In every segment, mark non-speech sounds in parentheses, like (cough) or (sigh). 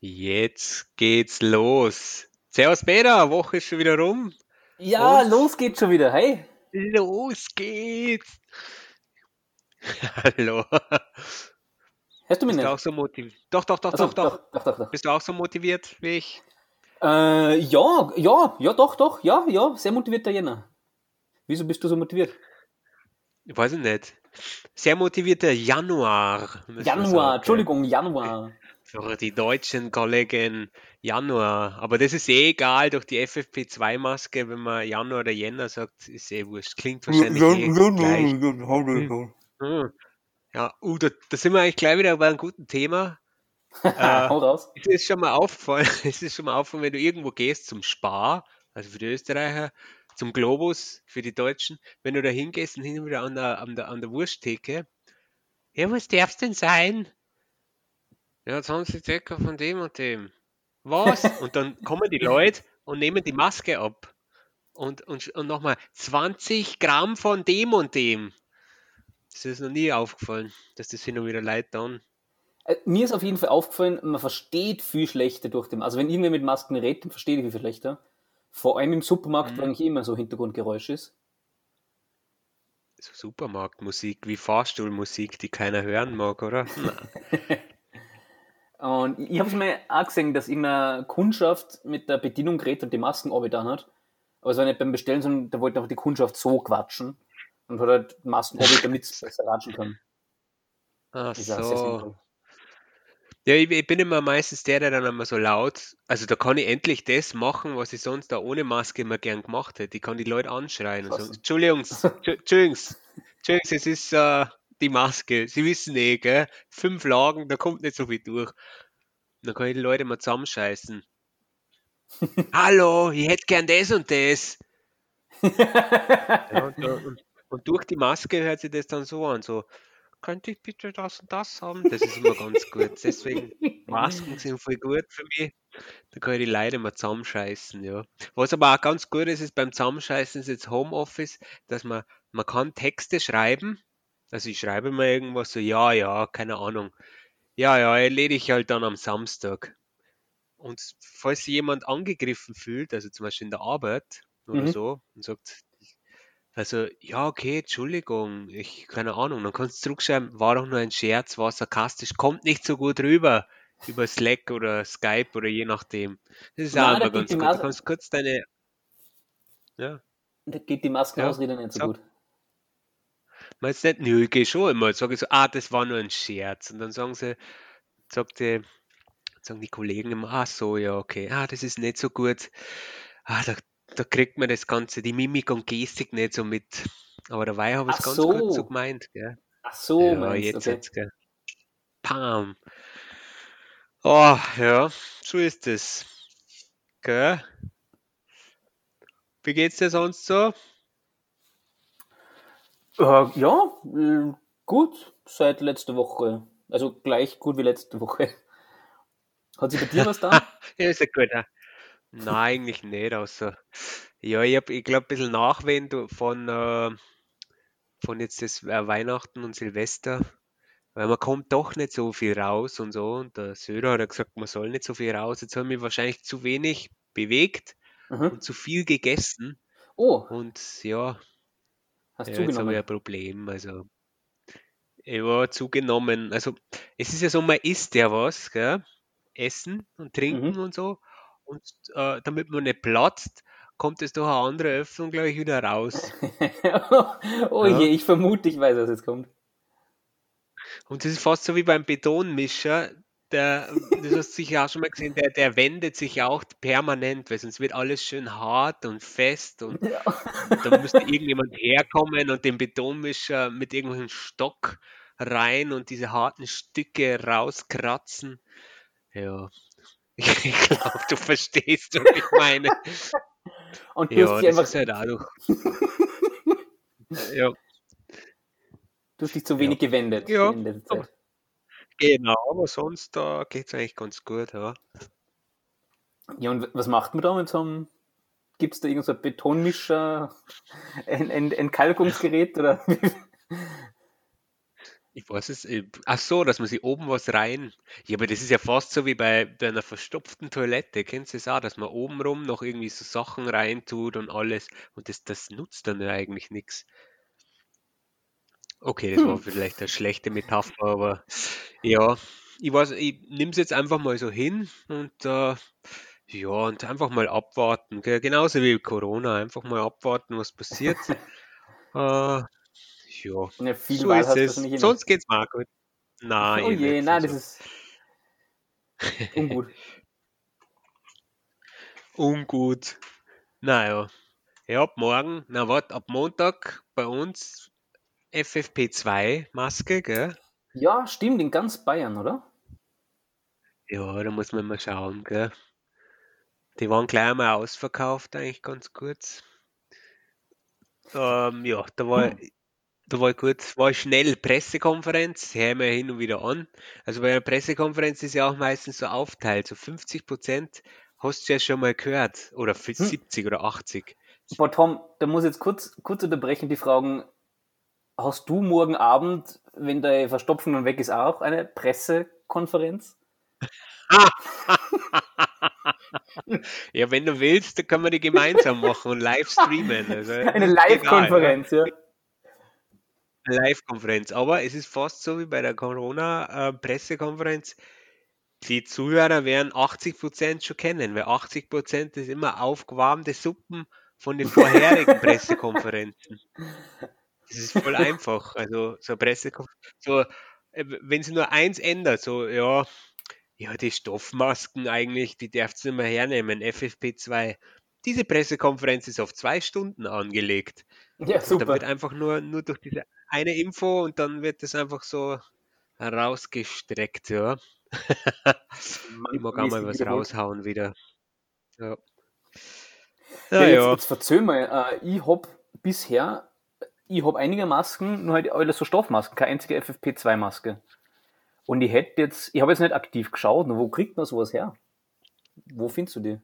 Jetzt geht's los. Servus Peter, Woche ist schon wieder rum. Ja, Und los geht's schon wieder. Hey. Los geht's. (laughs) Hallo. Hörst du mich Bist nicht? du auch so motiviert? Doch, doch, doch, Also, doch, doch, doch, doch, doch. Bist du auch so motiviert wie ich? Äh, ja, ja, ja, doch, doch, ja, ja, sehr motivierter Jänner. Wieso bist du so motiviert? Ich weiß es nicht. Sehr motivierter Januar. Januar. Entschuldigung, Januar. Für die deutschen Kollegen Januar. Aber das ist eh egal durch die FFP2-Maske, wenn man Januar oder Jänner sagt, ist eh wurscht. Klingt wahrscheinlich eh gleich. Hm. Ja, uh, da, da sind wir eigentlich gleich wieder bei einem guten Thema. (laughs) Äh, Hau raus. Es ist schon mal aufgefallen, (laughs) es ist schon mal aufgefallen, wenn du irgendwo gehst zum Spar, also für die Österreicher, zum Globus, für die Deutschen, wenn du da hingehst und hin und wieder an der, an der, an der Wursttheke, ja, was darf's denn sein? Ja, 20 Decker von dem und dem. Was? (laughs) Und dann kommen die Leute und nehmen die Maske ab. Und, und, und nochmal 20 Gramm von dem und dem. Das ist noch nie aufgefallen, dass das hin und wieder Leute dann. Äh, mir ist auf jeden Fall aufgefallen, man versteht viel schlechter durch den. Also wenn irgendwer mit Masken redet, dann verstehe ich viel schlechter. Vor allem im Supermarkt, Mhm. weil eigentlich immer so Hintergrundgeräusch ist. So Supermarktmusik wie Fahrstuhlmusik, die keiner hören mag, oder? (laughs) Und ich habe es mir auch gesehen, dass irgendeine Kundschaft mit der Bedienung geredet und die Masken abgetan hat. Aber es war nicht beim Bestellen, sondern da wollte einfach die Kundschaft so quatschen und hat halt Masken abgetan, damit es (laughs) besser ratschen kann. Ach Das so. Ja, ich, ich bin immer meistens der, der dann immer so laut, also da kann ich endlich das machen, was ich sonst da ohne Maske immer gern gemacht hätte. Ich kann die Leute anschreien und Was? sagen, Entschuldigungs, Entschu- (laughs) Entschuldigungs, Entschuldigungs, es ist äh, die Maske. Sie wissen eh, gell? Fünf Lagen, da kommt nicht so viel durch. Dann kann ich die Leute mal zusammenscheißen. (laughs) Hallo, ich hätte gern das und das. (laughs) Ja, und, da- und, und durch die Maske hört sich das dann so an, so, könnte ich bitte das und das haben? Das ist immer ganz gut. Deswegen, (laughs) Masken sind voll gut für mich. Da kann ich die Leute mal zusammenscheißen, ja. Was aber auch ganz gut ist, ist beim Zusammenscheißen ist jetzt Homeoffice, dass man, man kann Texte schreiben. Also ich schreibe mal irgendwas so, ja, ja, keine Ahnung. Ja, ja, erledige ich halt dann am Samstag. Und falls sich jemand angegriffen fühlt, also zum Beispiel in der Arbeit oder Mhm. so, und sagt, also, ja, okay, Entschuldigung, ich, keine Ahnung, dann kannst du zurückschreiben, war doch nur ein Scherz, war sarkastisch, kommt nicht so gut rüber über Slack oder Skype oder je nachdem. Das ist Nein, auch immer ganz gut. Du kannst kurz deine, ja, Da geht die Maskenausrede nicht so sag. gut. Meinst nicht, nö, ich geh schon immer, sage ich so, ah, das war nur ein Scherz. Und dann sagen sie, sagt die, sagen die Kollegen immer, ah, so, ja, okay, ah, das ist nicht so gut. Ah, da, da kriegt man das Ganze, die Mimik und Gestik nicht so mit. Aber dabei habe ich es ganz gut so so. gemeint, gell. Ach so, Ja, jetzt okay. hat's, gell. Pam. Oh, ja, so ist es. Gell? Wie geht's dir sonst so? Äh, ja, äh, gut, seit letzter Woche. Also gleich gut wie letzte Woche. (laughs) Hat sich bei dir was da? (laughs) Ja, ist ja gut. ja. Nein, eigentlich nicht, außer. Ja, ich habe, ich glaube, ein bisschen Nachwehen du- von, äh, von jetzt das äh, Weihnachten und Silvester. Weil man kommt doch nicht so viel raus und so. Und der Söder hat ja gesagt, man soll nicht so viel raus. Jetzt habe ich mich wahrscheinlich zu wenig bewegt Mhm. und zu viel gegessen. Oh, Und ja, hast ja, jetzt habe ich zugenommen. ein Problem. Also, ja, zugenommen. Also, es ist ja so, man isst ja was, gell? Essen und trinken Mhm. und so. Und äh, damit man nicht platzt, kommt es durch eine andere Öffnung gleich wieder raus. (laughs) oh Ja. je, ich vermute, ich weiß, was jetzt kommt. Und das ist fast so wie beim Betonmischer. Der, das hast du sicher auch schon mal gesehen, der, der wendet sich auch permanent, weil sonst wird alles schön hart und fest und Ja. da müsste irgendjemand herkommen und den Betonmischer mit irgendeinem Stock rein und diese harten Stücke rauskratzen. Ja, ich glaube, du verstehst, was ich meine. Und du hast Ja, dich einfach, ist halt auch durch. (laughs) Ja, du hast dich zu ja, wenig gewendet ja, in der Zeit. Genau, aber sonst da geht es eigentlich ganz gut, ja. Ja, und was macht man da mit so einem, gibt es da irgend so ein Betonmischer, ein, ein Entkalkungsgerät oder? (laughs) Ich weiß es. äh, Ach so, dass man sich oben was rein. Ja, aber das ist ja fast so wie bei, bei einer verstopften Toilette. Kennst du das auch, dass man oben rum noch irgendwie so Sachen reintut und alles. Und das, das nutzt dann ja eigentlich nichts. Okay, das war Hm. vielleicht eine schlechte Metapher, aber ja, ich weiß, ich nehme es jetzt einfach mal so hin und äh, ja, und einfach mal abwarten. Gell? Genauso wie Corona, einfach mal abwarten, was passiert. (laughs) Äh, ja, Ja, viel so ist es. eh nicht. Sonst geht's auch gut. Nein, (laughs) Oh je, nein, das Also, ist ungut. (laughs) ungut. Naja. Ja, ab morgen, na warte, ab Montag bei uns FFP2-Maske, gell? Ja, stimmt, in ganz Bayern, oder? Ja, da muss man mal schauen, gell? Die waren gleich einmal ausverkauft, eigentlich ganz kurz. Ähm, ja, da war, Hm. da war kurz, war schnell Pressekonferenz, hören wir hin und wieder an. Also bei einer Pressekonferenz ist ja auch meistens so aufteilt, so 50 Prozent hast du ja schon mal gehört, oder für Hm. 70 oder 80. Boah, Tom, da muss ich jetzt kurz, kurz unterbrechen, die Fragen. Hast du morgen Abend, wenn deine Verstopfung dann weg ist, auch eine Pressekonferenz? (laughs) Ja, wenn du willst, dann können wir die gemeinsam machen und live streamen. (laughs) Also, Eine. Live-Konferenz, ja. Live-Konferenz. Aber es ist fast so wie bei der Corona-Pressekonferenz. Die Zuhörer werden 80% schon kennen, weil 80% ist immer aufgewärmte Suppen von den vorherigen (laughs) Pressekonferenzen. Das ist voll einfach. Also so eine Pressekonferenz, so, äh, wenn sie nur eins ändert, so ja, ja, die Stoffmasken eigentlich, die darfst du nicht mehr hernehmen, FFP2. Diese Pressekonferenz ist auf zwei Stunden angelegt. Ja, Und dann wird super. einfach nur, nur durch diese eine Info und dann wird das einfach so rausgestreckt, ja. (laughs) Ich mag auch mal was raushauen wieder. Ja. Ja, Ja, jetzt, ja. jetzt verzöh mal. Äh, ich hab bisher, ich hab einige Masken, nur halt alles so Stoffmasken, keine einzige FFP2-Maske. Und ich hätte jetzt, ich habe jetzt nicht aktiv geschaut, nur wo kriegt man sowas her? Wo findest du die?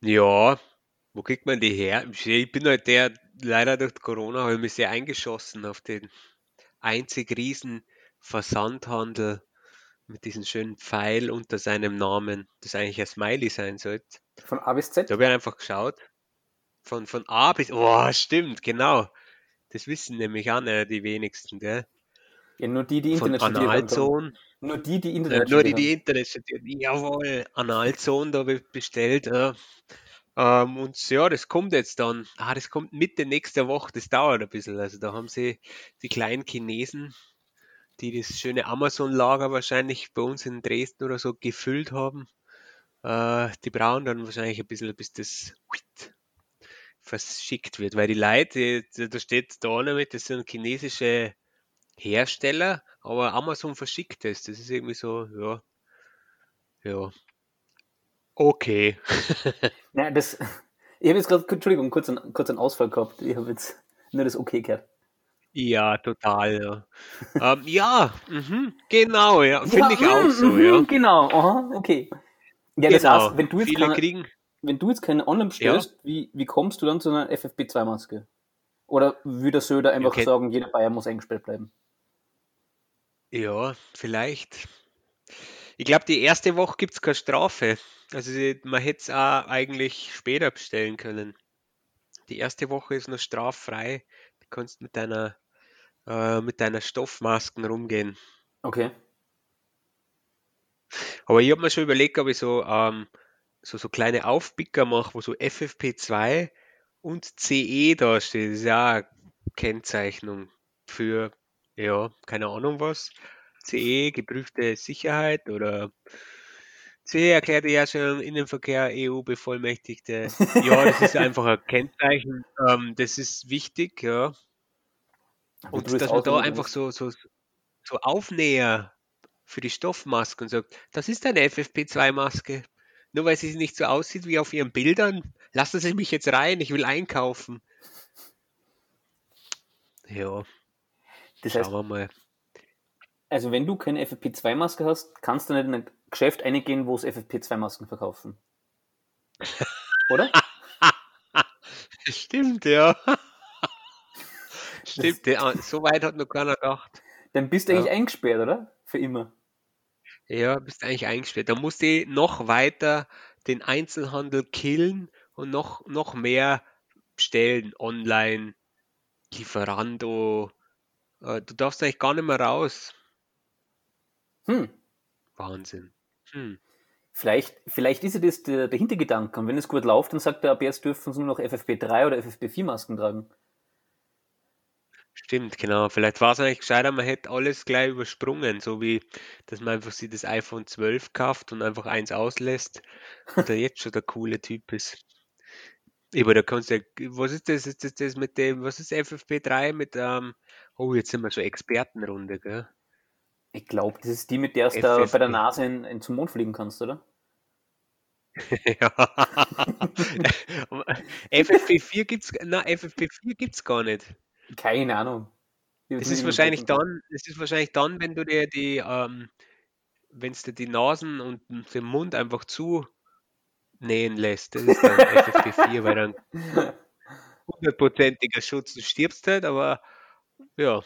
Ja, wo kriegt man die her? Ich bin halt der, leider durch Corona habe ich mich sehr eingeschossen auf den einzig riesen Versandhandel mit diesem schönen Pfeil unter seinem Namen, das eigentlich ein Smiley sein sollte. Von A bis Da Z? habe ich einfach geschaut. Von, von A bis, oh, stimmt, genau. Das wissen nämlich auch nicht die wenigsten, gell? Ja, nur die, die Von Internet. Tom. Analzone, Nur die, die äh, Internet nur die, studiert die haben. Internet studieren. Jawohl, Analzone, da ich bestellt. Ja. Ähm, und ja, das kommt jetzt dann. Ah, das kommt Mitte nächster Woche, das dauert ein bisschen. Also da haben sie die kleinen Chinesen, die das schöne Amazon-Lager wahrscheinlich bei uns in Dresden oder so gefüllt haben. Äh, die brauchen dann wahrscheinlich ein bisschen, bis das verschickt wird, weil die Leute, da steht da damit, das sind chinesische Hersteller, aber Amazon verschickt es. Das ist irgendwie so, ja, ja, okay. (laughs) Ja, das, ich habe jetzt gerade, Entschuldigung, kurz einen, kurz einen Ausfall gehabt. Ich habe jetzt nur das Okay gehört. Ja, total, ja. Ähm, ja, mhm, genau, ja, Ja, finde ich auch mm, so, mhm, ja. genau, aha, okay. Ja, das Genau. heißt, wenn du jetzt keine, kriegen, wenn du jetzt keine online ja, bestellst, wie, wie kommst du dann zu einer FFP2-Maske? Oder würde Söder ja, einfach kennt, sagen, jeder Bayer muss eingesperrt bleiben? ja, vielleicht. Ich glaube, die erste Woche gibt es keine Strafe. Also man hätte es auch eigentlich später bestellen können. Die erste Woche ist noch straffrei. Du kannst mit deiner, äh, mit deiner Stoffmasken rumgehen. Okay. Aber ich habe mir schon überlegt, ob ich so, ähm, so, so kleine Aufpicker mache, wo so FFP2 und CE da steht. Das ist ja eine Kennzeichnung für, ja, keine Ahnung was. CE, geprüfte Sicherheit oder CE erklärte ja schon Innenverkehr EU-Bevollmächtigte. (laughs) Ja, das ist einfach ein Kennzeichen. Ähm, das ist wichtig, ja. Und das dass man da einfach so, so, so Aufnäher für die Stoffmasken sagt, das ist eine FFP2-Maske. Nur weil sie nicht so aussieht wie auf ihren Bildern, lassen Sie mich jetzt rein, ich will einkaufen. Ja, Das schauen heißt, wir mal. also wenn du keine FFP2-Maske hast, kannst du nicht in ein Geschäft eingehen, wo es FFP2-Masken verkaufen. Oder? (laughs) Stimmt, ja. Stimmt, der, so weit hat noch keiner gedacht. Dann bist du Ja. eigentlich eingesperrt, oder? Für immer. Ja, bist eigentlich eingesperrt. Da musst du noch weiter den Einzelhandel killen und noch, noch mehr bestellen online, Lieferando. Äh, Du darfst eigentlich gar nicht mehr raus. Hm. Wahnsinn. Hm. Vielleicht, vielleicht ist ja das der, der Hintergedanke. Und wenn es gut läuft, dann sagt er, ab jetzt dürfen sie nur noch FFP3 oder FFP4-Masken tragen. Stimmt, genau. Vielleicht war es eigentlich gescheiter, man hätte alles gleich übersprungen, so wie, dass man einfach sich das iPhone 12 kauft und einfach eins auslässt und der jetzt schon der coole Typ ist. Aber da kannst du ja, was ist das? Ist das das mit dem, was ist FFP3 mit, ähm, oh, jetzt sind wir so Expertenrunde, gell? Ich glaube, das ist die, mit der du bei der. Nase in, in zum Mond fliegen kannst, oder? (laughs) Ja. (laughs) FFP4 gibt's, na, FFP4 gibt's gar nicht. Keine Ahnung. Es ist wahrscheinlich dann, es ist wahrscheinlich dann, wenn du dir die, ähm, wenn du die Nasen und den Mund einfach zu nähen lässt. Das ist dann FFP4, weil dann hundertprozentiger Schutz. Du stirbst halt, aber ja,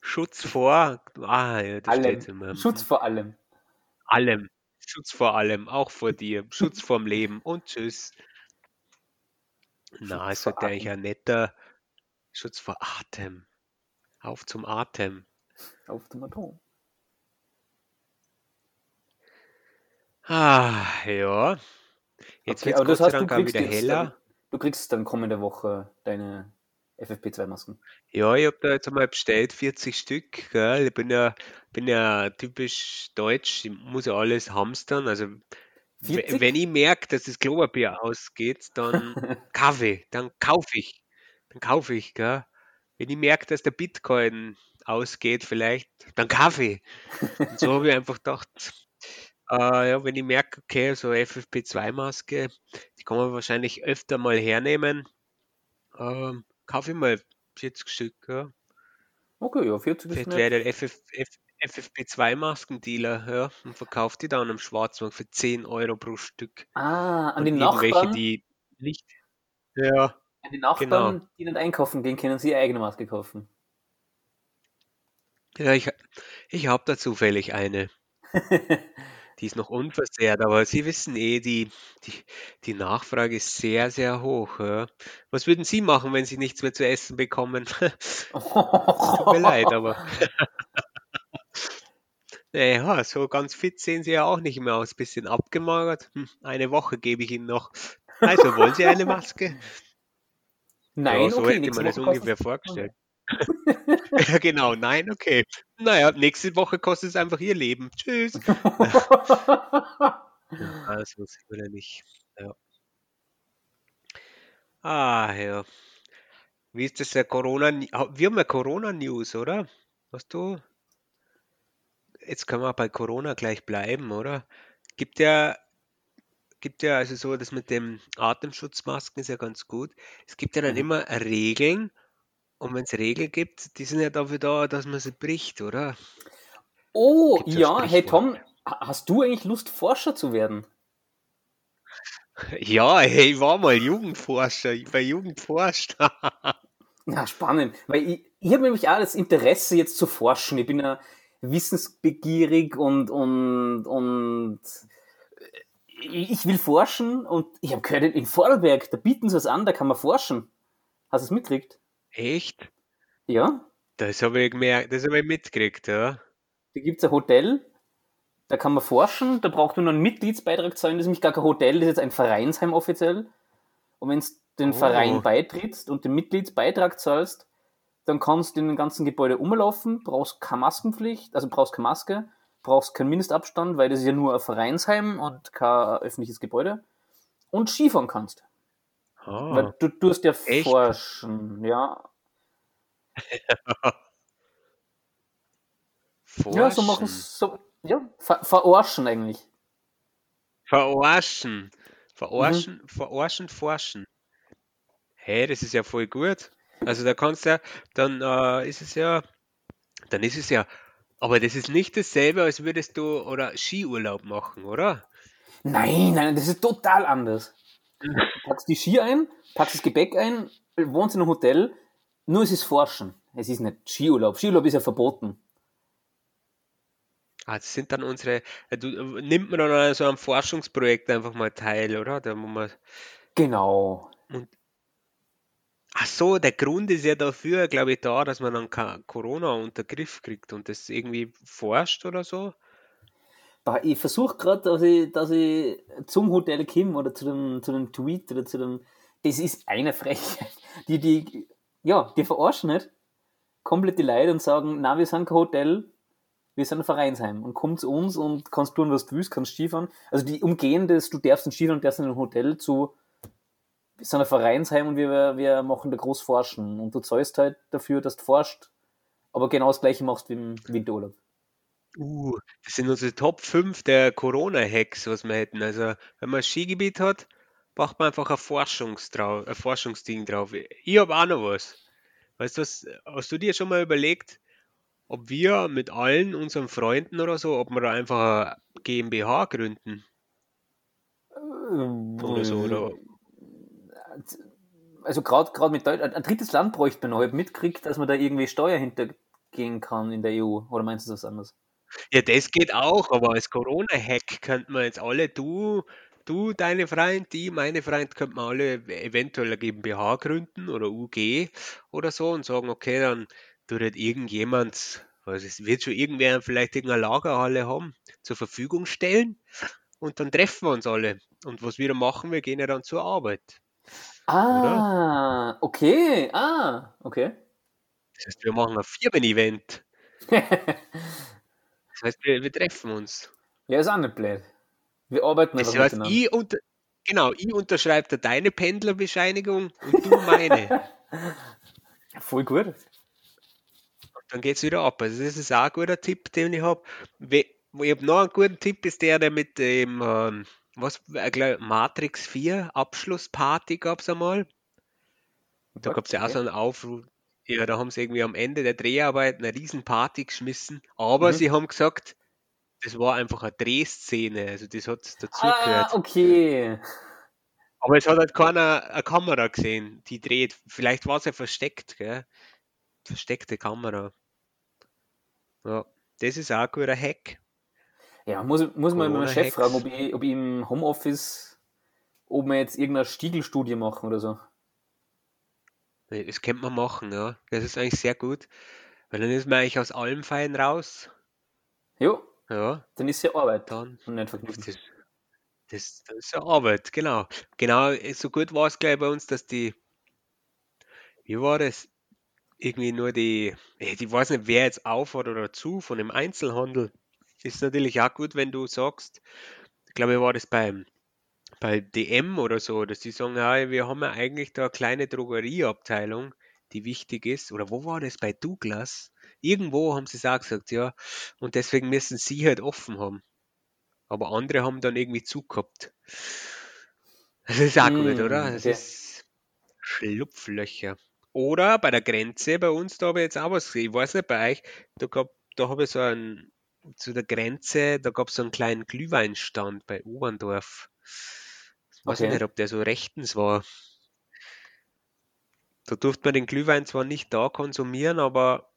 Schutz vor, ah, ja, das steht Allem. immer. Schutz vor allem. allem. Schutz vor allem, auch vor dir. Schutz vorm Leben und tschüss. Na, Schutz es vor sollte eigentlich Atem. ein netter Schutz vor Atem. Auf zum Atem. Auf dem Atom. Ah, ja. Jetzt Okay, wird es Gott sei Dank wieder heller. dann, du kriegst dann kommende Woche deine FFP2-Masken. Ja, ich habe da jetzt einmal bestellt, 40 Stück. Gell? Ich bin ja, bin ja typisch deutsch, ich muss ja alles hamstern. Also, we- 40? wenn ich merke, dass das Klopapier ausgeht, dann (laughs) Kaffee, dann kaufe ich. Dann kaufe ich, gell? Wenn ich merke, dass der Bitcoin ausgeht, vielleicht, dann Kaffee. Und so habe ich einfach gedacht, äh, ja, wenn ich merke, okay, so FFP2-Maske, die kann man wahrscheinlich öfter mal hernehmen, ähm, kaufe ich mal 40 Stück. Ja. Okay, ja, 40 ist Vielleicht wäre der FF, F, FFP2-Maskendealer, ja, und verkauft die dann am Schwarzmarkt für 10 Euro pro Stück. Ah, an Und irgendwelche, Nachbarn, die nicht, ja, an die genau. Nachbarn, die nicht einkaufen gehen, können sie ihre eigene Maske kaufen. Ja, ich, ich habe da zufällig eine. (laughs) Die ist noch unversehrt, aber Sie wissen eh, die, die, die Nachfrage ist sehr, sehr hoch. Ja. Was würden Sie machen, wenn Sie nichts mehr zu essen bekommen? (laughs) Tut mir leid, aber (laughs) naja, so ganz fit sehen Sie ja auch nicht mehr aus. Bisschen abgemagert. Hm, eine Woche gebe ich Ihnen noch. Also, wollen Sie eine Maske? Ja, Nein, so okay, hätte man das ungefähr vorgestellt. (laughs) Ja, genau. Nein, okay. Naja, nächste Woche kostet es einfach Ihr Leben. Tschüss. (laughs) Ja, also, sind wir da nicht. Ja. Ah, ja. Wie ist das der Corona? Wir haben ja Corona-News, oder? Hast du? Jetzt können wir bei Corona gleich bleiben, oder? Gibt ja, gibt ja also so, das mit dem Atemschutzmasken ist ja ganz gut. Es gibt ja dann Mhm. immer Regeln und wenn es Regeln gibt, die sind ja dafür da, dass man sie bricht, oder? Oh, Gibt's ja, hey? Tom, ha- hast du eigentlich Lust, Forscher zu werden? (laughs) Ja, hey, ich war mal Jugendforscher, ich war Jugendforscht. Ja, (laughs) spannend. Weil ich, ich habe nämlich auch das Interesse, jetzt zu forschen. Ich bin ja wissensbegierig und, und, und ich will forschen und ich habe gehört, in Vorarlberg, da bieten sie was an, da kann man forschen. Hast du es mitgekriegt? Echt? Ja, Das habe ich das habe ich mitgekriegt, ja. da gibt es ein Hotel, da kann man forschen, da braucht man nur einen Mitgliedsbeitrag zahlen, das ist nämlich gar kein Hotel, das ist jetzt ein Vereinsheim offiziell. Und wenn du den Oh. Verein beitrittst und den Mitgliedsbeitrag zahlst, dann kannst du in den ganzen Gebäude umlaufen, brauchst keine Maskenpflicht, also brauchst keine Maske, brauchst keinen Mindestabstand, weil das ist ja nur ein Vereinsheim und kein öffentliches Gebäude. Und Skifahren kannst. Weil Ah, du tust ja echt? forschen, ja. Ja, so machen Forschen. so, ja, ver verarschen eigentlich. Verarschen. Mhm. Verarschen, verarschen, forschen. Hey, das ist ja voll gut. Also da kannst du ja, dann äh, ist es ja, dann ist es ja, aber das ist nicht dasselbe, als würdest du oder Skiurlaub machen, oder? Nein, nein, das ist total anders. Du packst die Ski ein, packst das Gepäck ein, wohnst in einem Hotel, Nur es ist Forschen. Es ist nicht Skiurlaub. Skiurlaub ist ja verboten. Ah, das sind dann unsere, äh, du, äh, nimmt man dann an so einem Forschungsprojekt einfach mal teil, oder? Da muss man, Genau. Ach so, der Grund ist ja dafür, glaube ich, da, dass man dann Corona unter Griff kriegt und das irgendwie forscht oder so. Ich versuche gerade, dass ich, dass ich zum Hotel Kim oder zu dem, zu dem Tweet oder zu dem. Das ist eine Frechheit. Die, die, ja, die verarschen nicht komplett die Leute und sagen, na, wir sind kein Hotel, wir sind ein Vereinsheim und komm zu uns und kannst tun, was du willst, kannst Skifahren. Also die umgehen das, du darfst nicht Skifahren, du darfst in ein Hotel zu, wir sind ein Vereinsheim und wir, wir machen da groß forschen und du zahlst halt dafür, dass du forscht, aber genau das gleiche machst wie im Winterurlaub. Uh, das sind unsere Top 5 der Corona-Hacks, was wir hätten. Also, wenn man ein Skigebiet hat, braucht man einfach ein, Forschungstrau ein Forschungsding drauf. Ich habe auch noch was. Weißt du was, hast du dir schon mal überlegt, ob wir mit allen unseren Freunden oder so, ob wir da einfach eine GmbH gründen oder so, oder? Also gerade mit Deutschland, ein drittes Land bräuchte man hab mitgekriegt, dass man da irgendwie Steuer hintergehen kann in der EU. Oder meinst du das anders? Ja, das geht auch, aber als Corona-Hack könnte man jetzt alle, du, du, deine Freund, die, meine Freund, könnten wir alle eventuell eine GmbH gründen oder UG oder so und sagen, okay, dann tut halt irgendjemand, was es wird schon irgendwer vielleicht irgendeine Lagerhalle haben, zur Verfügung stellen und dann treffen wir uns alle. Und was wir machen, wir gehen ja dann zur Arbeit. Ah, okay. Ah, okay. Das heißt, wir machen ein Firmen-Event. (laughs) Das heißt, wir, wir treffen uns. ja, ist auch nicht blöd. Wir arbeiten Das heißt, miteinander. ich unter, genau, ich unterschreibe da deine Pendlerbescheinigung und du meine. (laughs) Voll gut. dann geht es wieder ab. Also das ist auch ein guter Tipp, den ich habe. Ich habe noch einen guten Tipp, ist der, der mit dem, ähm, was, äh, Matrix 4 Abschlussparty gab es einmal. Da gab es ja auch so einen Aufruf. Ja, da haben sie irgendwie am Ende der Dreharbeit eine Riesenparty geschmissen. Aber Mhm. sie haben gesagt, das war einfach eine Drehszene. Also das hat dazugehört. Ah, okay. Aber es hat halt keiner eine Kamera gesehen, die dreht. Vielleicht war es ja versteckt, gell? Versteckte Kamera. Ja, das ist auch ein guter Hack. Ja, muss, muss man meinen Chef fragen, ob ich, ob ich im Homeoffice, ob wir jetzt irgendeine Stiegelstudie machen oder so. Das könnte man machen, ja. Das ist eigentlich sehr gut. Weil dann ist man eigentlich aus allem fein raus. Jo, Ja, dann ist ja Arbeit dann. und nicht Vergnügen. Das, das, das ist ja Arbeit, genau. Genau, so gut war es gleich bei uns, dass die, wie war das? Irgendwie nur die, ich weiß nicht, wer jetzt auf oder zu von dem Einzelhandel. Ist natürlich auch gut, wenn du sagst, ich glaube, war das beim, bei DM oder so, dass die sagen, ja, wir haben ja eigentlich da eine kleine Drogerieabteilung, die wichtig ist. Oder wo war das? Bei Douglas? Irgendwo haben sie es auch gesagt, ja. Und deswegen müssen sie halt offen haben. Aber andere haben dann irgendwie zugehabt. Das ist auch gut, Mm, oder? Das okay. ist Schlupflöcher. Oder bei der Grenze bei uns, da habe ich jetzt auch was gesehen. Ich weiß nicht bei euch, da, gab, da habe ich so einen, zu der Grenze, da gab es so einen kleinen Glühweinstand bei Oberndorf. Ich weiß Okay. nicht, ob der so rechtens war. Da durfte man den Glühwein zwar nicht da konsumieren, aber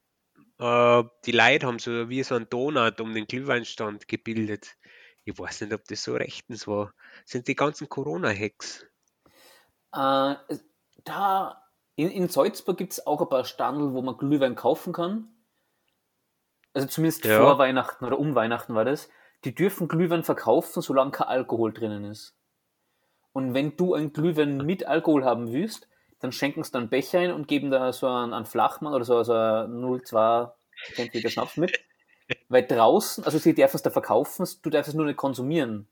äh, die Leute haben so wie so einen Donut um den Glühweinstand gebildet. Ich weiß nicht, ob das so rechtens war. Das sind die ganzen Corona-Hacks. Äh, da in, in Salzburg gibt es auch ein paar Standel, wo man Glühwein kaufen kann. Also zumindest Ja. vor Weihnachten oder um Weihnachten war das. Die dürfen Glühwein verkaufen, solange kein Alkohol drinnen ist. Und wenn du einen Glühwein mit Alkohol haben willst, dann schenken sie dann Becher ein und geben da so einen, einen Flachmann oder so, so einen 0,2 Centiliter Schnaps mit. (laughs) Weil draußen, also sie dürfen es da verkaufen, du darfst es nur nicht konsumieren.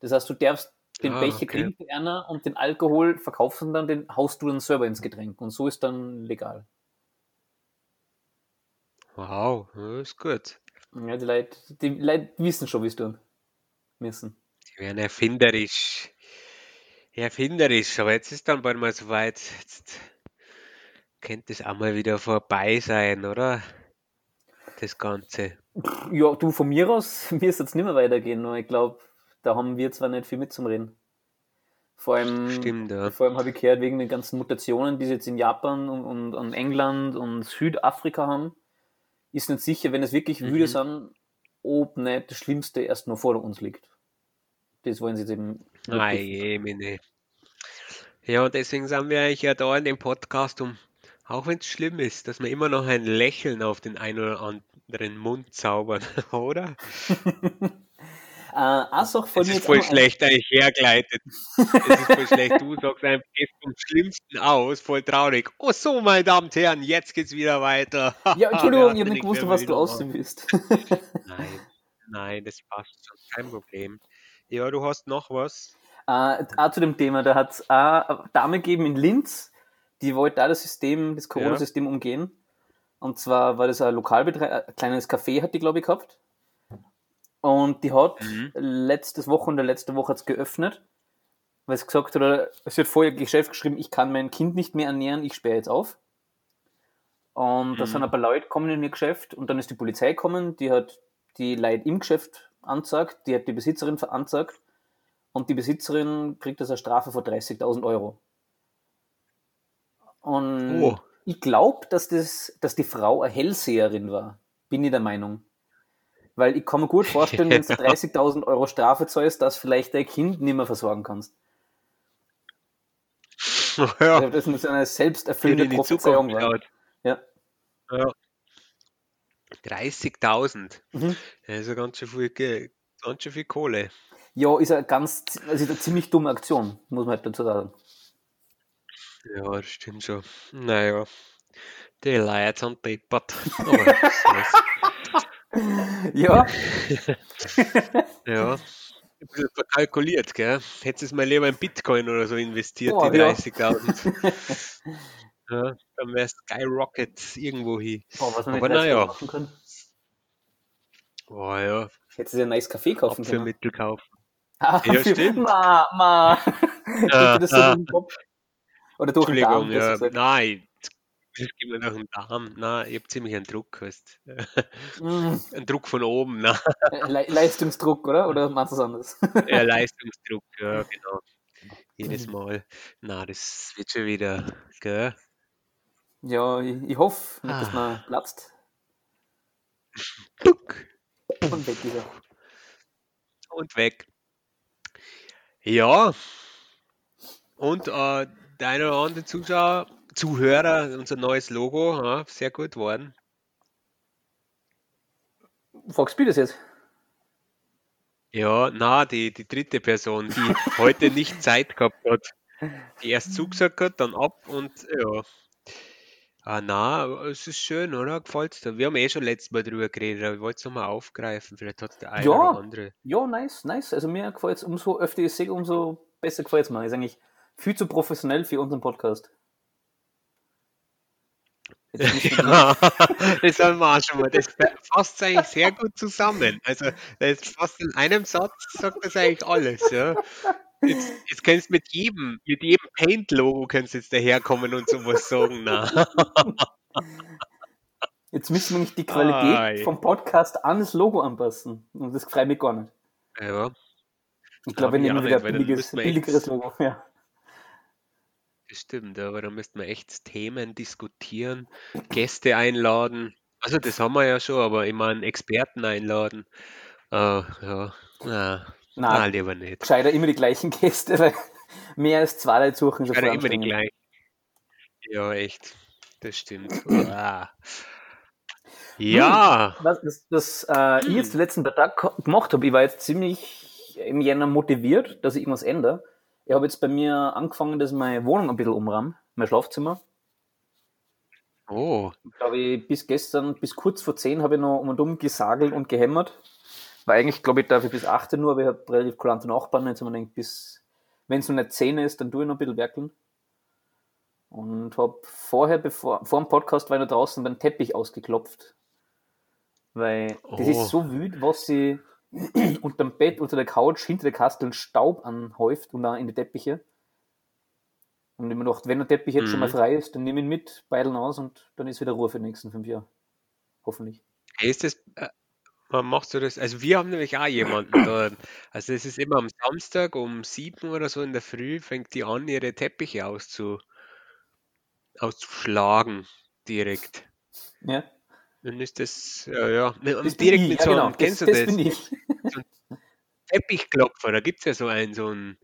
Das heißt, du darfst den Ah, Becher okay. trinken einer und den Alkohol verkaufen dann, den haust du dann selber ins Getränk. Und so ist dann legal. Wow, das ist gut. Ja, die Leute, die Leute wissen schon, wie es tun müssen. Die werden erfinderisch. Erfinderisch, aber jetzt ist dann bald mal soweit. Jetzt könnte es auch mal wieder vorbei sein, oder? Das Ganze. Ja, du, von mir aus, (laughs) mir ist jetzt nicht mehr weitergehen, nur ich glaube, da haben wir zwar nicht viel mit zum Reden. Vor allem, Stimmt, ja. vor allem habe ich gehört, wegen den ganzen Mutationen, die sie jetzt in Japan und, und, und England und Südafrika haben, ist nicht sicher, wenn es wirklich Mhm. wüde sind, ob nicht das Schlimmste erst noch vor uns liegt. Das wollen sie jetzt eben. Ei, Jemine. Ja, und deswegen sind wir eigentlich ja da in dem Podcast, um, auch wenn es schlimm ist, dass wir immer noch ein Lächeln auf den einen oder anderen Mund zaubern, (laughs) oder? (laughs) Äh, eine Sache Das fällt mir ist voll schlecht eigentlich hergeleitet. Das ist voll schlecht. Du sagst einfach, gehst vom Schlimmsten aus, voll traurig. Oh so, meine Damen und Herren, jetzt geht's wieder weiter. Ja, (laughs) Entschuldigung, ich habe nicht gewusst, was du aussehen willst. Nein, nein, das passt schon, kein Problem. Ja, du hast noch was? Äh, auch zu dem Thema, da hat es eine Dame gegeben in Linz, die wollte da das System, das Corona-System umgehen. Und zwar war das ein Lokalbetrieb, ein kleines Café hat die, glaube ich, gehabt. Und die hat Mhm. letztes Wochenende, letzte Woche hat's geöffnet, weil sie gesagt hat, sie hat vorher Geschäft geschrieben, ich kann mein Kind nicht mehr ernähren, ich sperre jetzt auf. Und da Mhm. sind ein paar Leute gekommen in ihr Geschäft und dann ist die Polizei gekommen, die hat die Leute im Geschäft anzeigt, die hat die Besitzerin veranzeigt und die Besitzerin kriegt das eine Strafe von 30.000 Euro. Und Oh. ich glaube, dass, das, dass die Frau eine Hellseherin war, bin ich der Meinung. Weil ich kann mir gut vorstellen, wenn du (laughs) 30.000 Euro Strafe zahlst, dass vielleicht dein Kind nicht mehr versorgen kannst. (laughs) ja, Also das ist eine selbsterfüllende Prophezeiung. Schaut. Ja. Ja. 30.000. Mhm. Das ist ja ganz schön viel, ganz schön viel Kohle. ja, ist eine ganz, also ist eine ziemlich dumme Aktion, muss man halt dazu sagen. Ja, das stimmt schon. Naja, die Leute sind deppert. Aber (laughs) Ja, ja, ein (laughs) bisschen verkalkuliert, gell? Hättest du mal lieber in Bitcoin oder so investiert, Boah, die ja. 30.000. (laughs) Ja, dann wär's Skyrocket irgendwo hin. Boah, was man Aber 30 naja. machen kann. Oh ja, Ich hätte sie ein neues Kaffee kaufen können. Abführmittel kaufen. (laughs) Ah, Ja, für- stimmt. Ma, ma. Dir das so Ah, Kopf? Oder durch den Darm, ja, nein, das gibt mir noch einen Darm. Nein, ich habe ziemlich einen Druck, weißt Mm, (laughs) Ein Druck von oben, nein, Le Leistungsdruck, oder? Oder (laughs) meinst du was anderes? eher (laughs) Leistungsdruck, ja, genau. Jedes Mal. Na, das wird schon wieder, gell? Ja, ich, ich hoffe nicht, dass Ah. man platzt und weg ist er. Und weg. Ja. Und äh, der eine oder andere Zuschauer, Zuhörer, unser neues Logo, ja, sehr gut worden. Fragst du das jetzt? Ja, na, die, die dritte Person, die (laughs) heute nicht Zeit gehabt hat, die erst zugesagt hat, dann ab und ja. Ah, na, es ist schön, oder? Gefällt's dir? Wir haben eh schon letztes Mal drüber geredet, aber ich wollte es nochmal aufgreifen. Vielleicht hat der eine Ja. oder andere. Ja, nice, nice. Also mir gefällt es, umso öfter ich sehe, umso besser gefällt es mir. Ist eigentlich viel zu professionell für unseren Podcast. (laughs) Ja, das haben wir auch schon mal. Das fasst eigentlich sehr gut zusammen. Also, das ist fast in einem Satz sagt das eigentlich alles, ja. Jetzt, jetzt kannst du mit jedem, mit jedem Paint-Logo kannst jetzt daherkommen und sowas sagen, na. (laughs) Jetzt müssen wir nicht die Qualität Ei. vom Podcast an das Logo anpassen. Und das freut mich gar nicht. Ja, Ich glaube, wir Ja, nehmen wieder ein billiges, billigeres Logo. Ja. Das stimmt, aber da müssten wir echt Themen diskutieren, Gäste einladen. Also, das haben wir ja schon, aber ich meine, Experten einladen. Äh, ja, na, na, Nein, lieber nicht. gescheiter immer die gleichen Gäste, weil mehr als zwei Leute suchen schon Ja, immer die gleichen. Ja, echt. Das stimmt. (clears throat) Ah. Ja, Was das, das äh, ich jetzt den letzten paar Tag gemacht habe, ich war jetzt ziemlich im Jänner motiviert, dass ich irgendwas ändere. Ich habe jetzt bei mir angefangen, dass ich meine Wohnung ein bisschen umrahm, mein Schlafzimmer. oh, Ich glaube, ich bis gestern, bis kurz vor 10 habe ich noch um und um gesagelt und gehämmert. Weil eigentlich, glaube ich, darf ich bis 18 Uhr, aber ich habe relativ kulante Nachbarn. Jetzt haben wir gedacht, bis, wenn es noch nicht 10 ist, dann tue ich noch ein bisschen werkeln. Und habe vorher, bevor, vor dem Podcast war ich noch draußen beim Teppich ausgeklopft. Weil das Oh. ist so wütend, was sie (clears throat) unterm Bett, unter der Couch, hinter der Kastel Staub anhäuft und dann in die Teppiche. Und mir gedacht, wenn der Teppich jetzt schon mal Mhm. frei ist, dann nehme ich ihn mit, beideln aus und dann ist wieder Ruhe für die nächsten fünf Jahre. Hoffentlich. ist das, äh, man macht so das, also wir haben nämlich auch jemanden da, also es ist immer am Samstag um sieben oder so in der Früh, fängt die an, ihre Teppiche auszu, auszuschlagen direkt. Ja. Dann ist das, ja, ja, Das direkt ich, mit ja so genau. einem, Das, kennst du das das? bin ich. So ein Teppichklopfer, da gibt es ja so einen, so einen,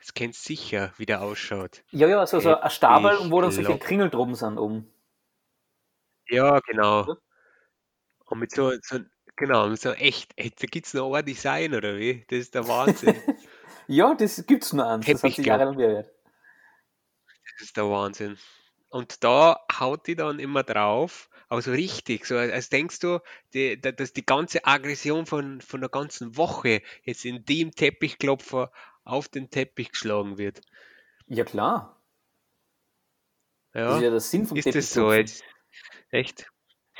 das kennst du sicher, wie der ausschaut. Ja, ja, so, so ein Stabel, wo dann solche. Kringel drum sind oben. Ja, genau. Ja. Und mit so, so genau, mit so echt, echt da gibt es noch ein Design, oder wie? Das ist der Wahnsinn. (laughs) Ja, das gibt's nur eins. Das hat sich jahrelang bewährt. Das ist der Wahnsinn. Und da haut die dann immer drauf, aber so richtig, so als denkst du, die, da- dass die ganze Aggression von, von der ganzen Woche jetzt in dem Teppichklopfer auf den Teppich geschlagen wird. Ja, klar. Das ist Ja, ja der Sinn vom ist das so jetzt? Echt?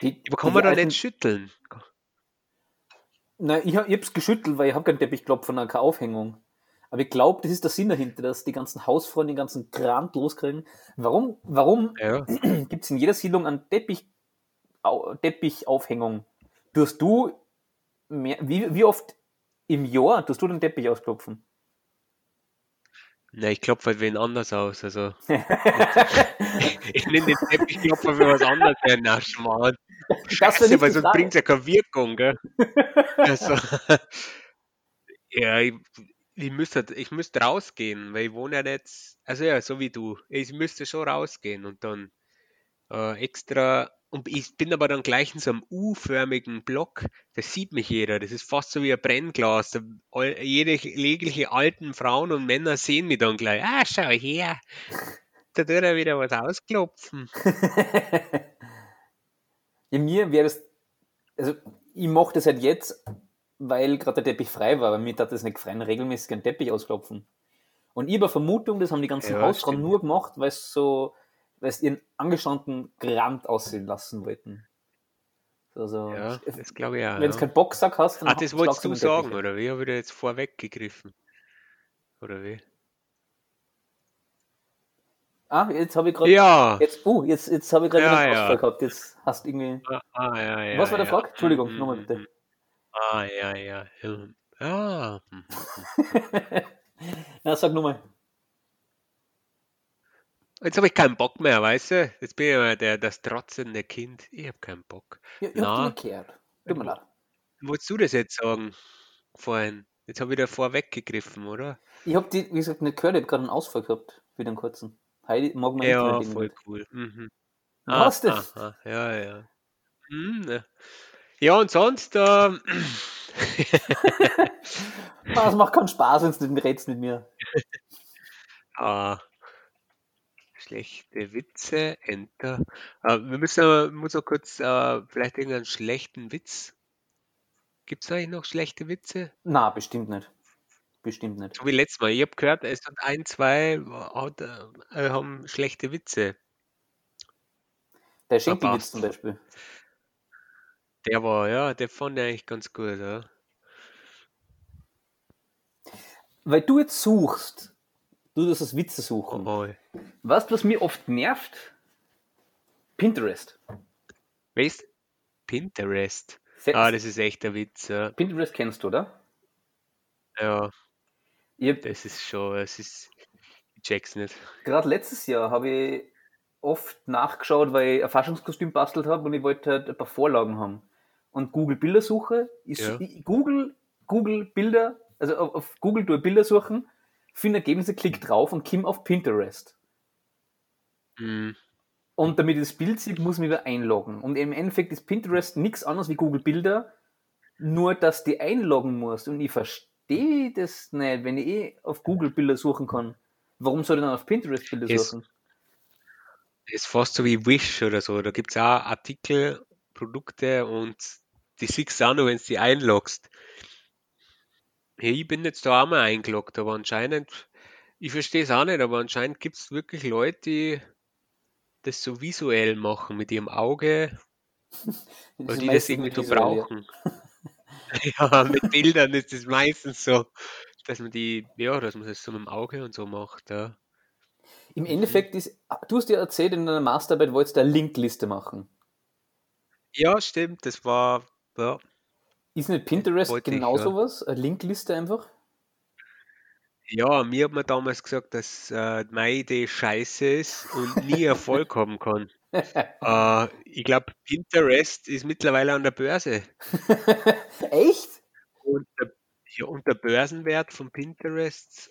Die, Aber kann man da alten, nicht schütteln? Nein, ich, hab- ich hab's geschüttelt, weil ich habe keinen Teppichklopfer und keine Aufhängung. Aber ich glaube, das ist der Sinn dahinter, dass die ganzen Hausfrauen den ganzen Grant loskriegen. Warum, warum Ja, (clears throat) gibt es in jeder Siedlung eine Teppich, Teppichaufhängung? Tust du mehr, wie, wie oft im Jahr tust du den Teppich ausklopfen? na, ich klopfe halt wen anders aus. Also, (laughs) ich nehme den Teppichklopfer für was anderes. Ja, na, Schmarrn. Scheiße, weil sonst bringt es ja keine Wirkung, gell? (laughs) Also, (laughs) ja, ich, ich müsste, ich müsste rausgehen, weil ich wohne ja nicht, also ja, so wie du. Ich müsste schon rausgehen und dann äh, extra, und ich bin aber dann gleich in so einem U-förmigen Block, das sieht mich jeder, das ist fast so wie ein Brennglas. Da, jede jegliche alten Frauen und Männer sehen mich dann gleich, ah, schau her, da tut er wieder was ausklopfen. (laughs) Ja, mir wäre das, also ich mache das halt jetzt, weil gerade der Teppich frei war, weil mir tat das nicht gefallen, regelmäßig einen Teppich ausklopfen. Und ich habe Vermutung, das haben die ganzen Ja, Hausfrauen nur gemacht, weil es so, weil es ihren angestammten Grand aussehen lassen wollten. Also, Ja, das glaube ich auch. wenn du ja. keinen Boxsack hast, dann Ah, das wolltest du sagen, Teppich. oder wie? Habe ich da jetzt vorweggegriffen? Oder wie? Ah, jetzt habe ich gerade, Ja. jetzt, oh, jetzt, jetzt habe ich gerade Ja, einen ja. Ausfall gehabt. Jetzt hast du irgendwie, Ah, ah, ja, ja, was war der ja. Frage? Entschuldigung, Mhm, nochmal mhm, bitte. mhm. Ah, ja, ja. ja. Ah, mhm. (laughs) Na, sag nochmal. Jetzt habe ich keinen Bock mehr, weißt du? Jetzt bin ich immer der, das trotzende Kind. Ich habe keinen Bock. Ja, ich Na. hab gehört. Tut mir leid. Wolltest du das jetzt sagen? Vorhin. Jetzt habe ich da vorweggegriffen, oder? Ich habe die, wie gesagt, nicht gehört, ich habe gerade einen Ausfall gehabt, wieder einen kurzen. Heidi mag man Ja, nicht voll cool. Mhm. Was denn? aha, ja, ja. Hm, ja. Ja, und sonst, ähm, Ah, Es macht keinen Spaß, wenn du redest mit mir. ah, schlechte Witze, Enter. Äh, wir müssen aber, muss auch kurz, äh, vielleicht irgendeinen schlechten Witz. Gibt es eigentlich noch schlechte Witze? Na, bestimmt nicht. Bestimmt nicht. So wie letztes Mal. Ich habe gehört, es sind ein, zwei, hat, äh, haben schlechte Witze. Der Schenkelwitz zum Beispiel. Der war, ja, der fand ich eigentlich ganz gut, ja. Weil du jetzt suchst, du das als Witze suchen. Oh, Weißt du, was mir oft nervt? Pinterest. weißt Pinterest. Se- Ah, das ist echt der Witz, ja. Pinterest kennst du, oder? Ja, hab, das ist schon, es ist, ich check's nicht. gerade letztes Jahr habe ich oft nachgeschaut, weil ich ein Faschingskostüm bastelt habe und ich wollte halt ein paar Vorlagen haben. Und Google Bildersuche, ich, Ja. Google, Google Bilder, also auf, auf Google tue Bilder suchen, finde Ergebnisse, klick drauf und komm auf Pinterest. Hm, Und damit ich das Bild sieht, muss ich mich wieder einloggen. Und im Endeffekt ist Pinterest nichts anderes wie Google Bilder, nur dass du einloggen musst. Und ich verstehe das nicht, wenn ich eh auf Google Bilder suchen kann. Warum soll ich dann auf Pinterest Bilder Es- suchen? ist fast so wie Wish oder so. Da gibt's auch Artikel, Produkte und die siehst du auch nur, wenn du die einloggst. Ja, ich bin jetzt da auch mal eingeloggt, aber anscheinend, ich verstehe es auch nicht, aber anscheinend gibt es wirklich Leute, die das so visuell machen mit ihrem Auge, (laughs) weil die das irgendwie so brauchen. (laughs) Ja, mit Bildern ist es meistens so, dass man die, ja, dass man das so mit dem Auge und so macht, ja. Im Endeffekt ist, du hast ja erzählt, in deiner Masterarbeit wolltest du eine Linkliste machen. Ja, stimmt, das war, ja, Ist nicht Pinterest wollte ich, genau ja. sowas? Eine Linkliste einfach? Ja, mir hat man damals gesagt, dass äh, meine Idee scheiße ist und nie (laughs) Erfolg haben kann. (laughs) Äh, ich glaube, Pinterest ist mittlerweile an der Börse. (laughs) Echt? Und der, ja, und der Börsenwert von Pinterest,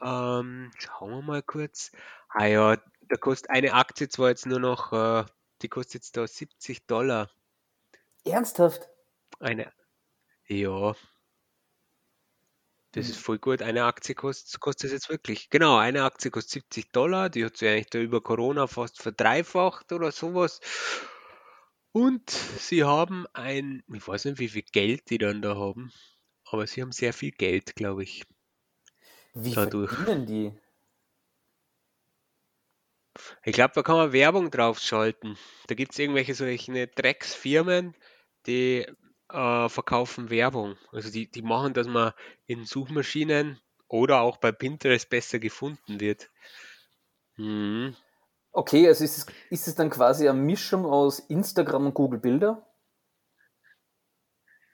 ähm, schauen wir mal kurz. Ah ja, da kostet eine Aktie zwar jetzt nur noch, äh, die kostet jetzt da 70 Dollar. Ernsthaft? Eine, ja, das ist voll gut. Eine Aktie kostet, kostet jetzt wirklich. Genau, eine Aktie kostet 70 Dollar. Die hat sich eigentlich da über Corona fast verdreifacht oder sowas. Und sie haben ein, ich weiß nicht, wie viel Geld die dann da haben, aber sie haben sehr viel Geld, glaube ich. Wie Dadurch. verdienen die? Ich glaube, da kann man Werbung draufschalten. Da gibt es irgendwelche solche Drecksfirmen, die äh, verkaufen Werbung. Also die, die machen, dass man in Suchmaschinen oder auch bei Pinterest besser gefunden wird. Mhm. Okay, also ist es, ist es dann quasi eine Mischung aus Instagram und Google Bilder?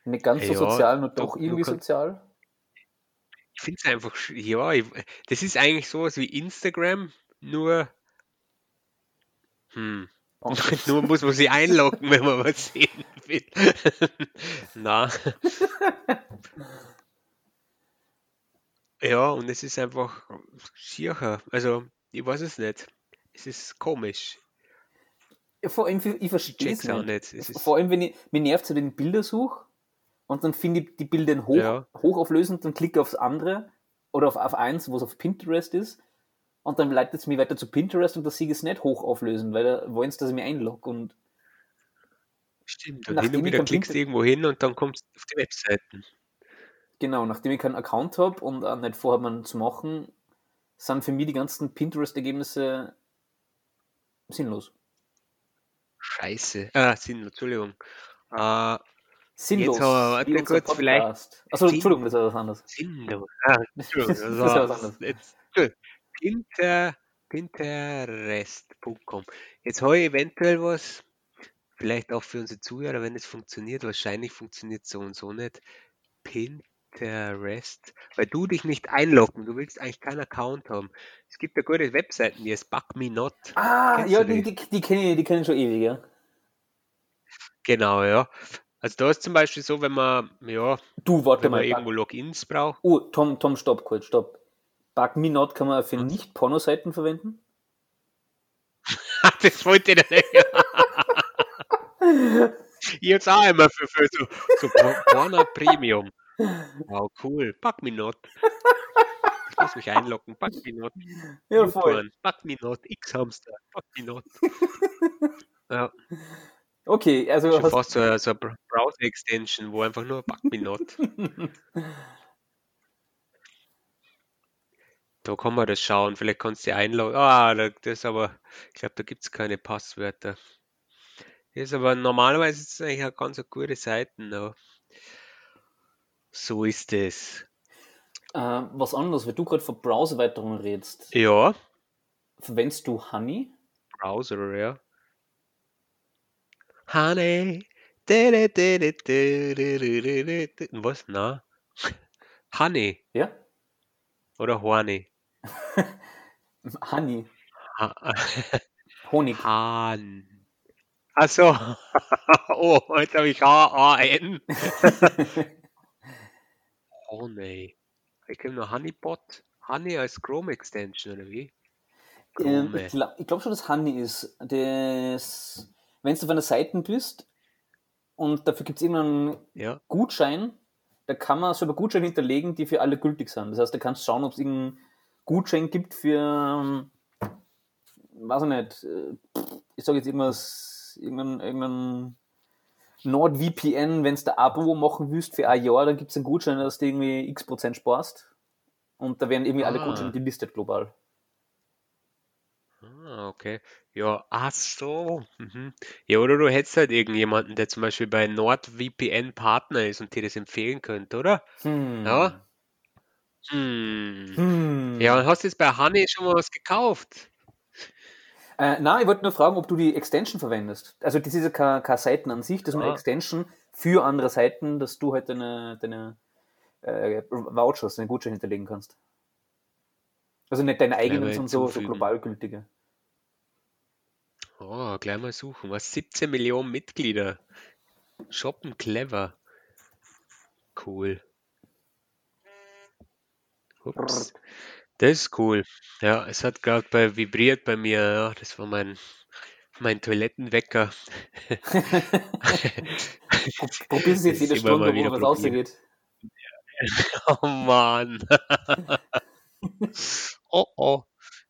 Nicht ganz so Ja, sozial und doch du irgendwie kannst- sozial? Ich finde es einfach, ja, ich, das ist eigentlich sowas wie Instagram, nur, hm, nur muss man sich einloggen, wenn man was sehen will. (laughs) Na. Ja, und es ist einfach schier. Also, ich weiß es nicht. Es ist komisch. Ja, vor allem, ich verstehe es auch nicht. nicht. Es Vor allem, wenn ich, mir nervt so den Bildersuch und dann finde ich die Bilder hoch, Ja. hochauflösend, dann klicke aufs andere oder auf, auf eins, wo es auf Pinterest ist und dann leitet es mich weiter zu Pinterest und da sehe ich es nicht hochauflösend, weil da wollen sie, dass ich mich einlogge und stimmt. Und hin und wieder klickst du Pinterest- irgendwo hin und dann kommst du auf die Webseiten. genau, nachdem ich keinen Account habe und auch nicht vorhabe, einen zu machen, sind für mich die ganzen Pinterest-Ergebnisse sinnlos. Scheiße. Ah, Sinn, Entschuldigung. Äh, Sinnlos. Jetzt aber warte kurz, vielleicht-. Achso, Entschuldigung, das ist was anderes. sinnlos. Ah, Entschuldigung. (laughs) Das ist ja was anderes. jetzt, Pinter, Pinterest.com. Jetzt habe ich eventuell was, vielleicht auch für unsere Zuhörer, wenn es funktioniert. Wahrscheinlich funktioniert so und so nicht. Pinterest, weil du dich nicht einloggen, du willst eigentlich keinen Account haben. Es gibt ja gute Webseiten, die ist Bug Me Not. Ah, Kennst ja, die, die? die, kenne ich, die kenn ich schon ewig, ja. Genau, ja. Also da ist zum Beispiel so, wenn man, ja, Du, warte mal. irgendwo Logins braucht. oh, Tom, Tom, stopp, kurz, stopp. Bug Me Not kann man für Was? nicht-Porno-Seiten verwenden? (laughs) das wollte ich nicht. Ich hab's auch immer für, für so, so Porno Premium. Wow, cool. Pack me not. Ich muss mich einloggen. Pack me not. Ja, voll. Pack me not. X-Hamster. Pack me not. (laughs) Ja, Okay, also schon hast, fast so eine, so eine Br- Browser-Extension, wo einfach nur Pack me not. (laughs) Da kann man das schauen. Vielleicht kannst du einloggen. Ah, das aber, ich glaube, da gibt es keine Passwörter. Das ist aber normalerweise ist eigentlich eine ganz gute Seiten. Ne? So ist es. Äh, was anderes, weil du gerade von Browserweiterungen redest. Ja. Verwendest du Honey? Browser, ja. Honey. Was? Na? (laughs) Honey. Ja? Oder Horny? (laughs) Honey. (laughs) Honig. Han. Achso. (laughs) Oh, jetzt habe ich H-A-N. Honey. Ich kenne nur Honeypot. Honey als Chrome Extension, oder wie? Ähm, ich glaube glaub schon, dass Honey ist. Das, wenn du auf einer Seite bist und dafür gibt es irgendeinen Ja. Gutschein, da kann man so einen Gutschein hinterlegen, die für alle gültig sind. Das heißt, da kannst du schauen, ob es irgendeinen Gutschein gibt für, ähm, weiß ich nicht, äh, ich sage jetzt irgendwas, irgendein, irgendein NordVPN, wenn du ein Abo machen willst für ein Jahr, dann gibt es einen Gutschein, dass du irgendwie x Prozent sparst. Und da werden irgendwie alle Ah. Gutscheine gelistet global. Ah, okay. Ja, ach so. Mhm. Ja, oder du hättest halt irgendjemanden, der zum Beispiel bei NordVPN Partner ist und dir das empfehlen könnte, oder? Hm. Ja. Hm. Hm. Ja, und hast du jetzt bei Honey schon mal was gekauft? Äh, nein, ich wollte nur fragen, ob du die Extension verwendest. Also das ist ja keine, keine Seiten an sich, das ist eine Ja. Extension für andere Seiten, dass du halt deine, deine äh, Vouchers, deine Gutscheine hinterlegen kannst. Also nicht deine eigenen, sondern so, so global gültige. Oh, gleich mal suchen. Was? 17 Millionen Mitglieder. Shoppen clever. Cool. Ups. Das ist cool. Ja, es hat gerade bei vibriert bei mir. Ja, das war mein, mein Toilettenwecker. (laughs) Probier es jetzt jede Stunde, wo was probieren. rausgeht. (laughs) Oh Mann. (laughs) Oh oh.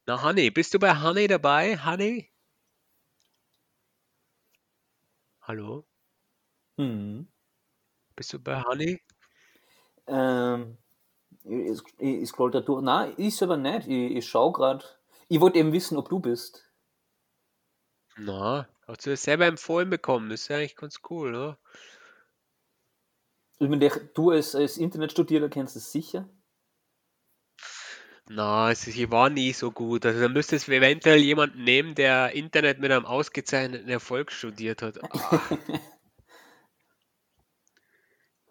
Na, Hanni, bist du bei Hanni dabei? Hanni? Hallo? Hm. Bist du bei Hanni? Ähm, ich, ich, ich scroll da durch. Nein, ist aber nicht. Ich, ich schau gerade. Ich wollte eben wissen, ob du bist. Na, hast du das selber empfohlen bekommen? Das ist ja eigentlich ganz cool, ne? Ich meine, du als, als Internetstudierter kennst es sicher. Na, es ist, ich war nie so gut. Also da müsste es eventuell jemanden nehmen, der Internet mit einem ausgezeichneten Erfolg studiert hat. Ah, (laughs) (laughs)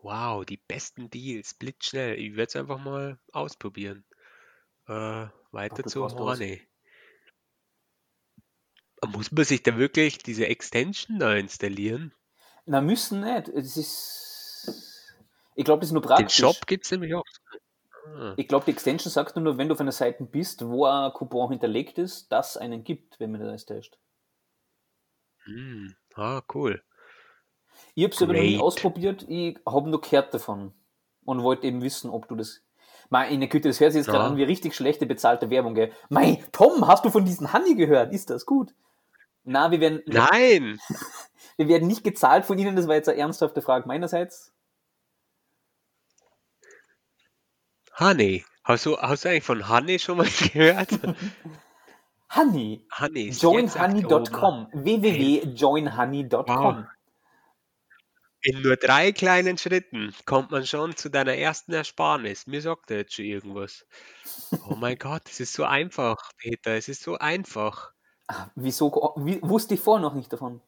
wow, die besten Deals, blitzschnell. Ich werde es einfach mal ausprobieren. Äh, weiter zu Horny. Muss man sich da wirklich diese Extension da installieren? Na, müssen nicht. Es ist. Ich glaube, das ist nur Den praktisch. Shop gibt es nämlich auch. Ah, Ich glaube, die Extension sagt nur, wenn du auf einer Seite bist, wo ein Coupon hinterlegt ist, dass es einen gibt, wenn man das täuscht. hm, ah, cool. Ich habe es aber noch nie Great. ausprobiert, ich habe nur gehört davon und wollte eben wissen, ob du das. Meine Güte, das hört sich jetzt gerade Ja. an wie richtig schlechte bezahlte Werbung, gell? Mei, Tom, hast du von diesen Honey gehört? Ist das gut? Na, wir werden, (laughs) Nein! (laughs) wir werden nicht gezahlt von Ihnen, das war jetzt eine ernsthafte Frage meinerseits. Honey. Hast du, hast du eigentlich von Honey schon mal (laughs) gehört? Honey, Honey. joinhoney.com, www.joinhoney.com. Wow. In nur drei kleinen Schritten kommt man schon zu deiner ersten Ersparnis. Mir sagt er jetzt schon irgendwas. Oh mein (laughs) Gott, es ist so einfach, Peter. Es ist so einfach. Ah, Wieso, wie, wusste ich vorher noch nicht davon?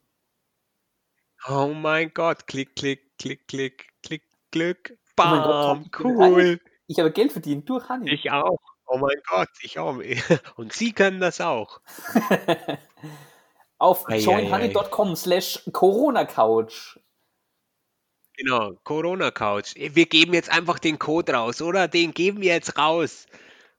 Oh mein Gott. Klick, klick, klick, klick, klick, klick. Oh mein Gott, Bam. ich Cool. Ich habe Geld verdient durch Honey. Ich auch. Oh mein Gott, ich auch. (laughs) Und Sie können das auch. (laughs) Auf joinhoney.com slash Corona-Couch. Genau, Corona Couch. Wir geben jetzt einfach den Code raus, oder? Den geben wir jetzt raus.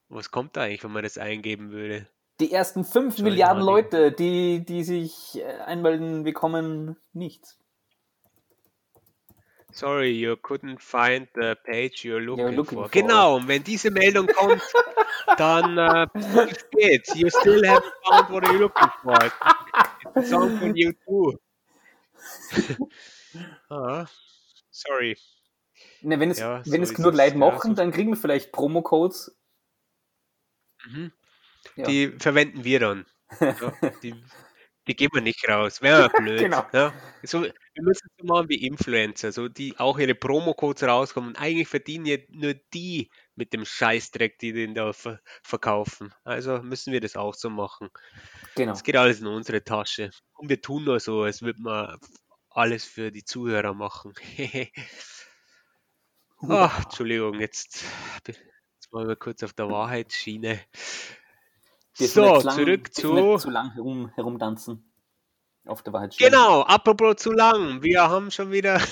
Was kommt da eigentlich, wenn man das eingeben würde? Die ersten 5 Join Milliarden. Leute, die, die sich äh, einmelden, bekommen nichts. Sorry, you couldn't find the page you're looking, looking for. for. Genau, und wenn diese Meldung kommt, dann äh, geht's. You still haven't found what you're looking for. It's a song von U2. ah, sorry. Ne, wenn es, Ja, wenn es genug. Leute Ja, machen, so- dann kriegen wir vielleicht Promo-Codes. Mhm. Ja. Die verwenden wir dann. Ja, (laughs) die, die geben wir nicht raus. Wäre ja blöd. Genau. Ja. So, wir müssen es so machen wie Influencer, so die auch ihre Promo-Codes rauskommen. Und eigentlich verdienen ja nur die mit dem Scheißdreck, die den da ver verkaufen. Also müssen wir das auch so machen. Genau. Es geht alles in unsere Tasche. Und wir tun nur so, als würde man alles für die Zuhörer machen. (laughs) Ach, Entschuldigung, jetzt, jetzt waren wir kurz auf der Wahrheitsschiene. Dürfen So, lang- zurück zu. zu lang herum, herumtanzen. Auf der Wahrheit. Genau, apropos zu lang. Wir haben schon wieder. (laughs)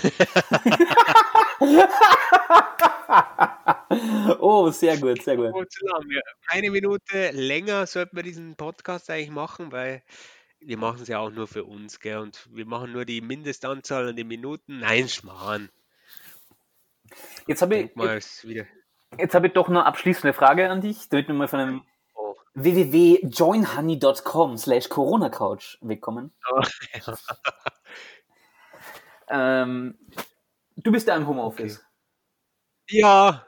oh, sehr gut, sehr gut. apropos zu lang. Wir, eine Minute länger sollten wir diesen Podcast eigentlich machen, weil wir machen es ja auch nur für uns, gell? Und wir machen nur die Mindestanzahl an den Minuten. Nein, Schmarrn. Jetzt habe ich, jetzt habe ich doch noch abschließende Frage an dich, damit wir mal von einem Oh. www.joinhoney.com slash Corona-Couch wegkommen. Oh, Ähm, du bist da im Homeoffice. Ja,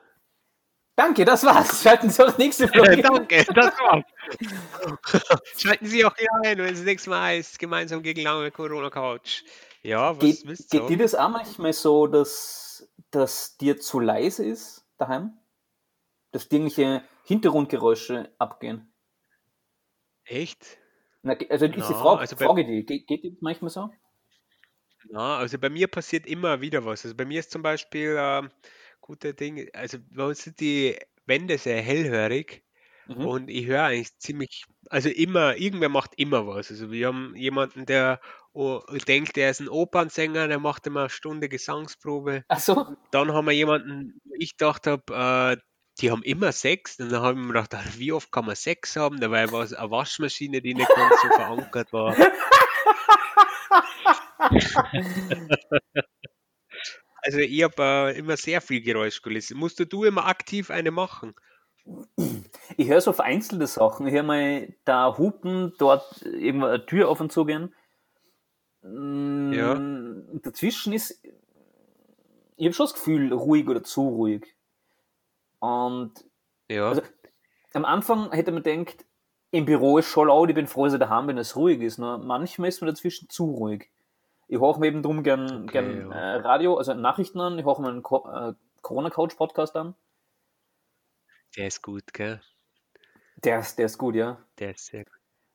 Danke, das war's. Schalten Sie auch das nächste Folge. (laughs) danke, das war's. (laughs) Schalten Sie auch hier ein, wenn es das nächste Mal heißt, gemeinsam gegen lange Corona-Couch. Ja, was Geht, wisst ihr? geht dir das auch manchmal so, dass, dass dir zu leise ist daheim? Dass dir irgendwelche Hintergrundgeräusche abgehen? Echt? Na, also ist die Ja, Frage, also Frage die, geht, geht die manchmal so? Ja, also bei mir passiert immer wieder was. Also bei mir ist zum Beispiel ähm, gute Ding, also bei uns sind die Wände sehr hellhörig Mhm. und ich höre eigentlich ziemlich, also immer, irgendwer macht immer was. Also wir haben jemanden, der oh, denkt, er ist ein Opernsänger, der macht immer eine Stunde Gesangsprobe. Ach so. Dann haben wir jemanden, ich gedacht habe, äh, die haben immer Sex. Und dann habe ich mir gedacht, ach, wie oft kann man Sex haben? Dabei war es eine Waschmaschine, die nicht ganz so verankert war. (laughs) (laughs) Also ich habe äh, immer sehr viel Geräuschkulisse. Musst du, du immer aktiv eine machen? Ich höre so vereinzelte Sachen. Ich höre mal da hupen, dort irgendwo eine Tür auf und zu gehen. Mm, Ja. Dazwischen ist, ich habe schon das Gefühl, ruhig oder zu ruhig. Und Ja, Also, am Anfang hätte man gedacht, im Büro ist schon laut, ich bin froh, dass ich daheim bin, dass es ruhig ist. Nur manchmal ist mir dazwischen zu ruhig. Ich höre mir eben drum gern, Okay, gern ja. äh, Radio, also Nachrichten an, ich höre mir einen Co äh, Corona-Couch-Podcast an. der ist gut, gell? Der ist, der ist gut, ja. Der ist sehr,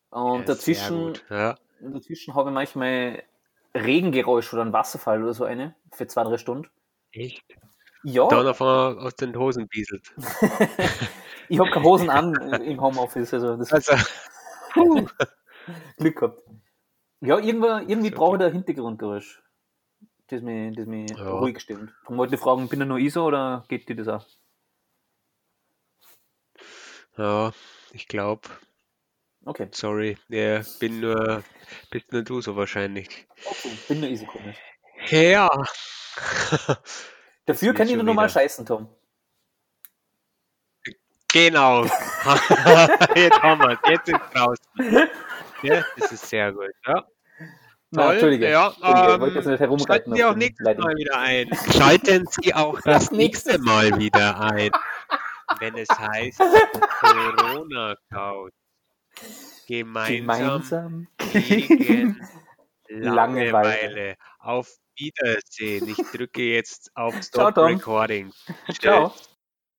Und der dazwischen, gut. Ja. dazwischen habe ich manchmal Regengeräusch oder einen Wasserfall oder so eine für zwei, drei Stunden. Echt? Ja, Dann auf einmal aus den Hosen bieselt. (laughs) ich habe keine Hosen an im Homeoffice, also das Also. Glück gehabt. Ja, irgendwo, irgendwie brauche ich da Hintergrundgeräusch, das mich, das mich Ja. ruhig stimmt. Darum wollte ich fragen, bin ich nur ich so oder geht dir das auch? ja, ich glaube, Okay, sorry, ja, bin nur, bist nur du so wahrscheinlich. okay. bin nur ich so komisch. Ja. Dafür kann ich nur wieder. scheißen, Tom. Genau. (laughs) Jetzt haben wir es. Jetzt ist draußen. (laughs) Ja, das ist sehr gut. Ja. Na, Toll. Entschuldige. Ja, Entschuldige, ähm, jetzt. Schalten Sie auch nächstes Leitungen. Mal wieder ein. Schalten Sie auch (laughs) das nächste Mal wieder ein, wenn es heißt Corona Couch. Gemeinsam, Gemeinsam. gegen (laughs) Langeweile. Langeweile. Auf Wiedersehen. Ich drücke jetzt auf Ciao, Stop Tom. Recording. Ciao.